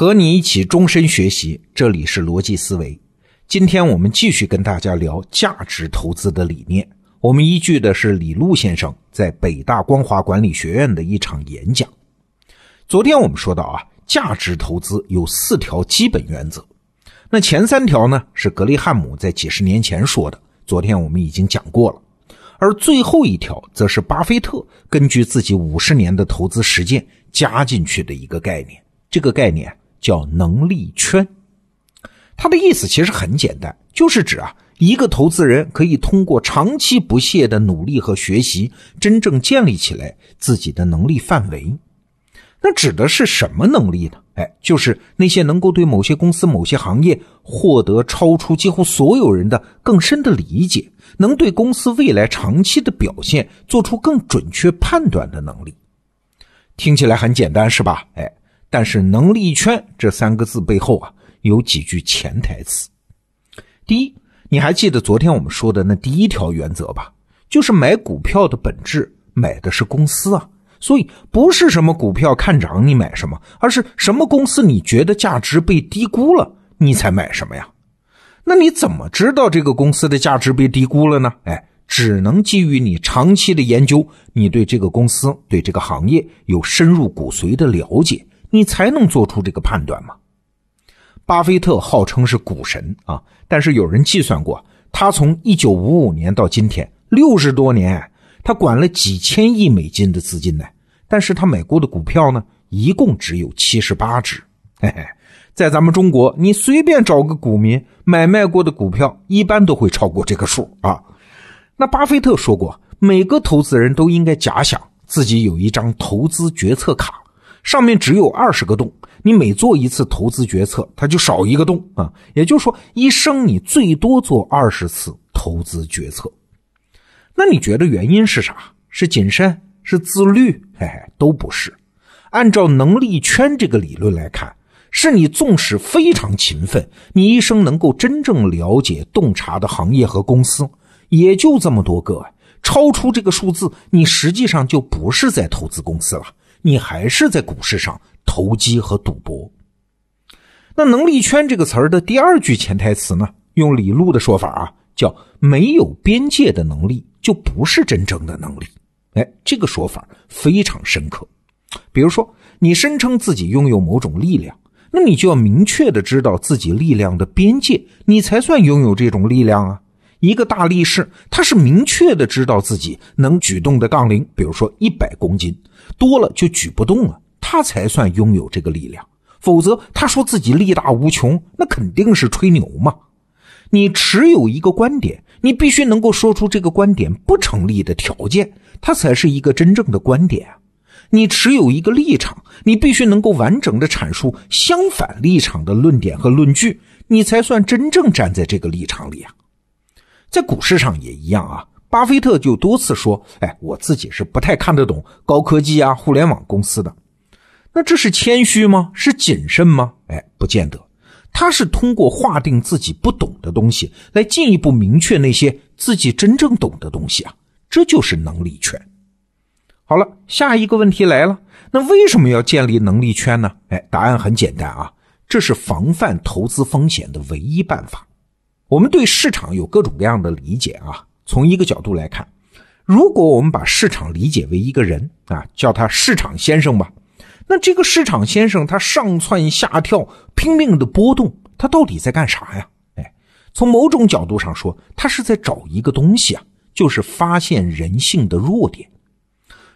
和你一起终身学习，这里是逻辑思维。今天我们继续跟大家聊价值投资的理念。我们依据的是李路先生在北大光华管理学院的一场演讲。昨天我们说到啊，价值投资有四条基本原则。那前三条呢是格雷汉姆在几十年前说的，昨天我们已经讲过了。而最后一条则是巴菲特根据自己五十年的投资实践加进去的一个概念。这个概念。叫能力圈，它的意思其实很简单，就是指啊，一个投资人可以通过长期不懈的努力和学习，真正建立起来自己的能力范围。那指的是什么能力呢？哎，就是那些能够对某些公司、某些行业获得超出几乎所有人的更深的理解，能对公司未来长期的表现做出更准确判断的能力。听起来很简单，是吧？哎。但是“能力圈”这三个字背后啊，有几句潜台词。第一，你还记得昨天我们说的那第一条原则吧？就是买股票的本质，买的是公司啊。所以不是什么股票看涨你买什么，而是什么公司你觉得价值被低估了，你才买什么呀？那你怎么知道这个公司的价值被低估了呢？哎，只能基于你长期的研究，你对这个公司、对这个行业有深入骨髓的了解。你才能做出这个判断吗？巴菲特号称是股神啊，但是有人计算过，他从一九五五年到今天六十多年，他管了几千亿美金的资金呢。但是他买过的股票呢，一共只有七十八只。嘿嘿，在咱们中国，你随便找个股民买卖过的股票，一般都会超过这个数啊。那巴菲特说过，每个投资人都应该假想自己有一张投资决策卡。上面只有二十个洞，你每做一次投资决策，它就少一个洞啊。也就是说，一生你最多做二十次投资决策。那你觉得原因是啥？是谨慎？是自律？嘿嘿，都不是。按照能力圈这个理论来看，是你纵使非常勤奋，你一生能够真正了解洞察的行业和公司，也就这么多个。超出这个数字，你实际上就不是在投资公司了。你还是在股市上投机和赌博。那“能力圈”这个词儿的第二句潜台词呢？用李路的说法啊，叫“没有边界的能力就不是真正的能力”。哎，这个说法非常深刻。比如说，你声称自己拥有某种力量，那你就要明确的知道自己力量的边界，你才算拥有这种力量啊。一个大力士，他是明确的知道自己能举动的杠铃，比如说一百公斤。多了就举不动了，他才算拥有这个力量。否则，他说自己力大无穷，那肯定是吹牛嘛。你持有一个观点，你必须能够说出这个观点不成立的条件，它才是一个真正的观点啊。你持有一个立场，你必须能够完整的阐述相反立场的论点和论据，你才算真正站在这个立场里啊。在股市上也一样啊。巴菲特就多次说：“哎，我自己是不太看得懂高科技啊、互联网公司的。那这是谦虚吗？是谨慎吗？哎，不见得。他是通过划定自己不懂的东西，来进一步明确那些自己真正懂的东西啊。这就是能力圈。好了，下一个问题来了，那为什么要建立能力圈呢？哎，答案很简单啊，这是防范投资风险的唯一办法。我们对市场有各种各样的理解啊。”从一个角度来看，如果我们把市场理解为一个人啊，叫他市场先生吧，那这个市场先生他上蹿下跳，拼命的波动，他到底在干啥呀？哎，从某种角度上说，他是在找一个东西啊，就是发现人性的弱点。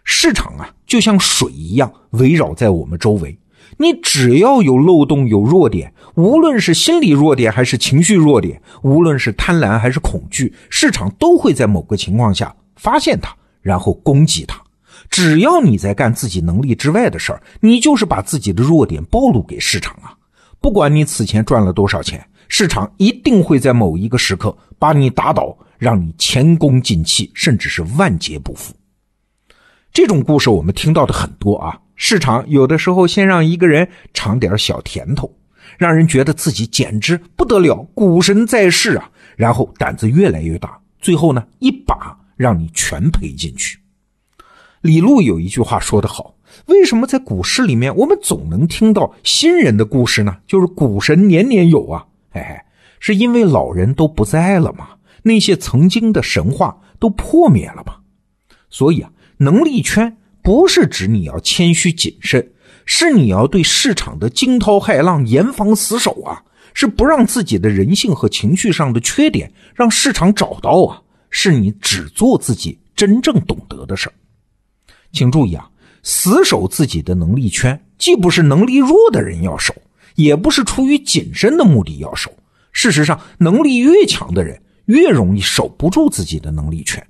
市场啊，就像水一样围绕在我们周围。你只要有漏洞、有弱点，无论是心理弱点还是情绪弱点，无论是贪婪还是恐惧，市场都会在某个情况下发现它，然后攻击它。只要你在干自己能力之外的事儿，你就是把自己的弱点暴露给市场啊！不管你此前赚了多少钱，市场一定会在某一个时刻把你打倒，让你前功尽弃，甚至是万劫不复。这种故事我们听到的很多啊。市场有的时候先让一个人尝点小甜头，让人觉得自己简直不得了，股神在世啊，然后胆子越来越大，最后呢，一把让你全赔进去。李路有一句话说得好：“为什么在股市里面我们总能听到新人的故事呢？就是股神年年有啊，嘿嘿，是因为老人都不在了吗？那些曾经的神话都破灭了吗？所以啊，能力圈不是指你要谦虚谨慎，是你要对市场的惊涛骇浪严防死守啊，是不让自己的人性和情绪上的缺点让市场找到啊，是你只做自己真正懂得的事儿。请注意啊，死守自己的能力圈，既不是能力弱的人要守，也不是出于谨慎的目的要守。事实上，能力越强的人，越容易守不住自己的能力圈。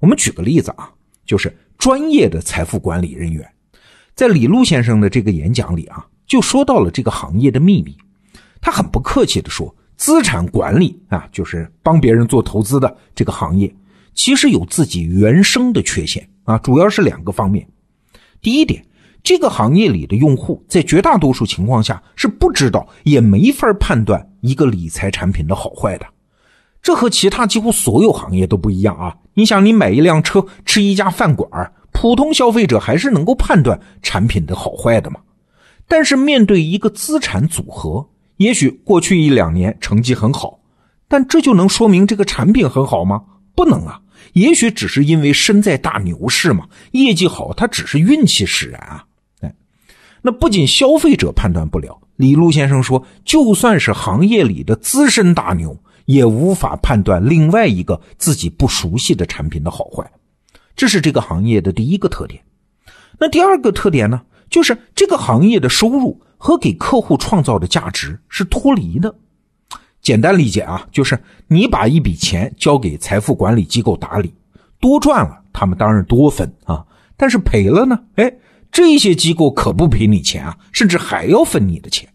我们举个例子啊，就是专业的财富管理人员，在李路先生的这个演讲里啊，就说到了这个行业的秘密。他很不客气的说，资产管理啊，就是帮别人做投资的这个行业，其实有自己原生的缺陷。啊，主要是两个方面。第一点，这个行业里的用户在绝大多数情况下是不知道也没法判断一个理财产品的好坏的。这和其他几乎所有行业都不一样啊！你想，你买一辆车，吃一家饭馆，普通消费者还是能够判断产品的好坏的嘛？但是面对一个资产组合，也许过去一两年成绩很好，但这就能说明这个产品很好吗？不能啊！也许只是因为身在大牛市嘛，业绩好，它只是运气使然啊！哎，那不仅消费者判断不了，李路先生说，就算是行业里的资深大牛，也无法判断另外一个自己不熟悉的产品的好坏。这是这个行业的第一个特点。那第二个特点呢，就是这个行业的收入和给客户创造的价值是脱离的。简单理解啊，就是你把一笔钱交给财富管理机构打理，多赚了，他们当然多分啊；但是赔了呢，哎，这些机构可不赔你钱啊，甚至还要分你的钱。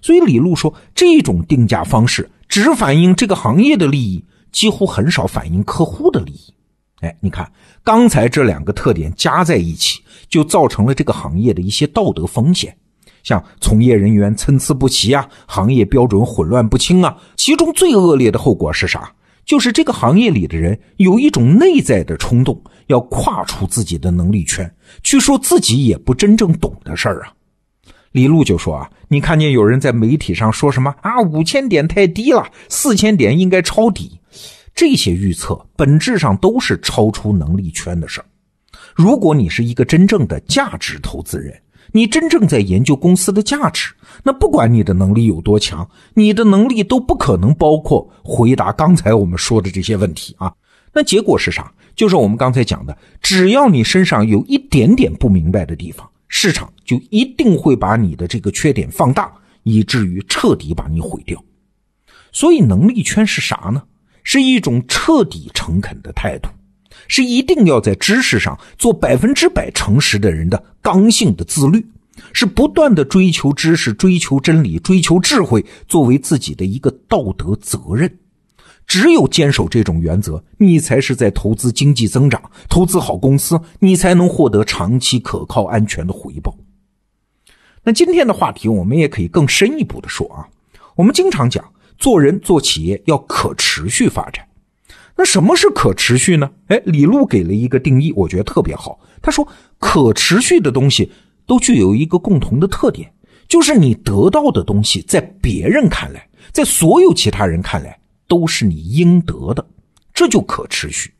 所以李路说，这种定价方式只反映这个行业的利益，几乎很少反映客户的利益。哎，你看刚才这两个特点加在一起，就造成了这个行业的一些道德风险。像从业人员参差不齐啊，行业标准混乱不清啊，其中最恶劣的后果是啥？就是这个行业里的人有一种内在的冲动，要跨出自己的能力圈，去说自己也不真正懂的事儿啊。李路就说啊，你看见有人在媒体上说什么啊？五千点太低了，四千点应该抄底，这些预测本质上都是超出能力圈的事儿。如果你是一个真正的价值投资人。你真正在研究公司的价值，那不管你的能力有多强，你的能力都不可能包括回答刚才我们说的这些问题啊。那结果是啥？就是我们刚才讲的，只要你身上有一点点不明白的地方，市场就一定会把你的这个缺点放大，以至于彻底把你毁掉。所以，能力圈是啥呢？是一种彻底诚恳的态度。是一定要在知识上做百分之百诚实的人的刚性的自律，是不断的追求知识、追求真理、追求智慧，作为自己的一个道德责任。只有坚守这种原则，你才是在投资经济增长、投资好公司，你才能获得长期可靠、安全的回报。那今天的话题，我们也可以更深一步的说啊，我们经常讲做人做企业要可持续发展。那什么是可持续呢？哎，李路给了一个定义，我觉得特别好。他说，可持续的东西都具有一个共同的特点，就是你得到的东西，在别人看来，在所有其他人看来，都是你应得的，这就可持续。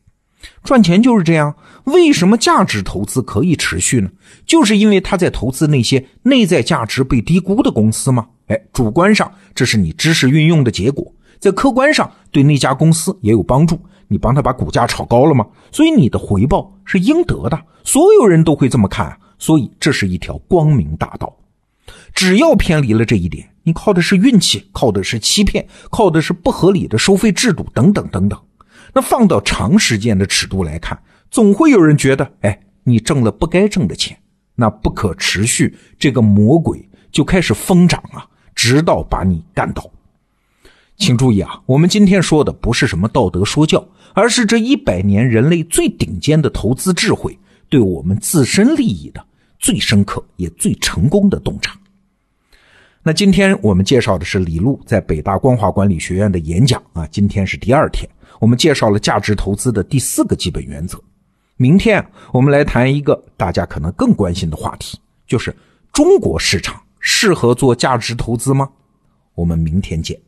赚钱就是这样。为什么价值投资可以持续呢？就是因为他在投资那些内在价值被低估的公司吗？哎，主观上这是你知识运用的结果。在客观上对那家公司也有帮助，你帮他把股价炒高了吗？所以你的回报是应得的，所有人都会这么看。所以这是一条光明大道。只要偏离了这一点，你靠的是运气，靠的是欺骗，靠的是不合理的收费制度等等等等。那放到长时间的尺度来看，总会有人觉得，哎，你挣了不该挣的钱，那不可持续，这个魔鬼就开始疯涨啊，直到把你干倒。请注意啊，我们今天说的不是什么道德说教，而是这一百年人类最顶尖的投资智慧对我们自身利益的最深刻也最成功的洞察。那今天我们介绍的是李璐在北大光华管理学院的演讲啊今天是第二天。我们介绍了价值投资的第四个基本原则。明天我们来谈一个大家可能更关心的话题就是中国市场适合做价值投资吗？我们明天见。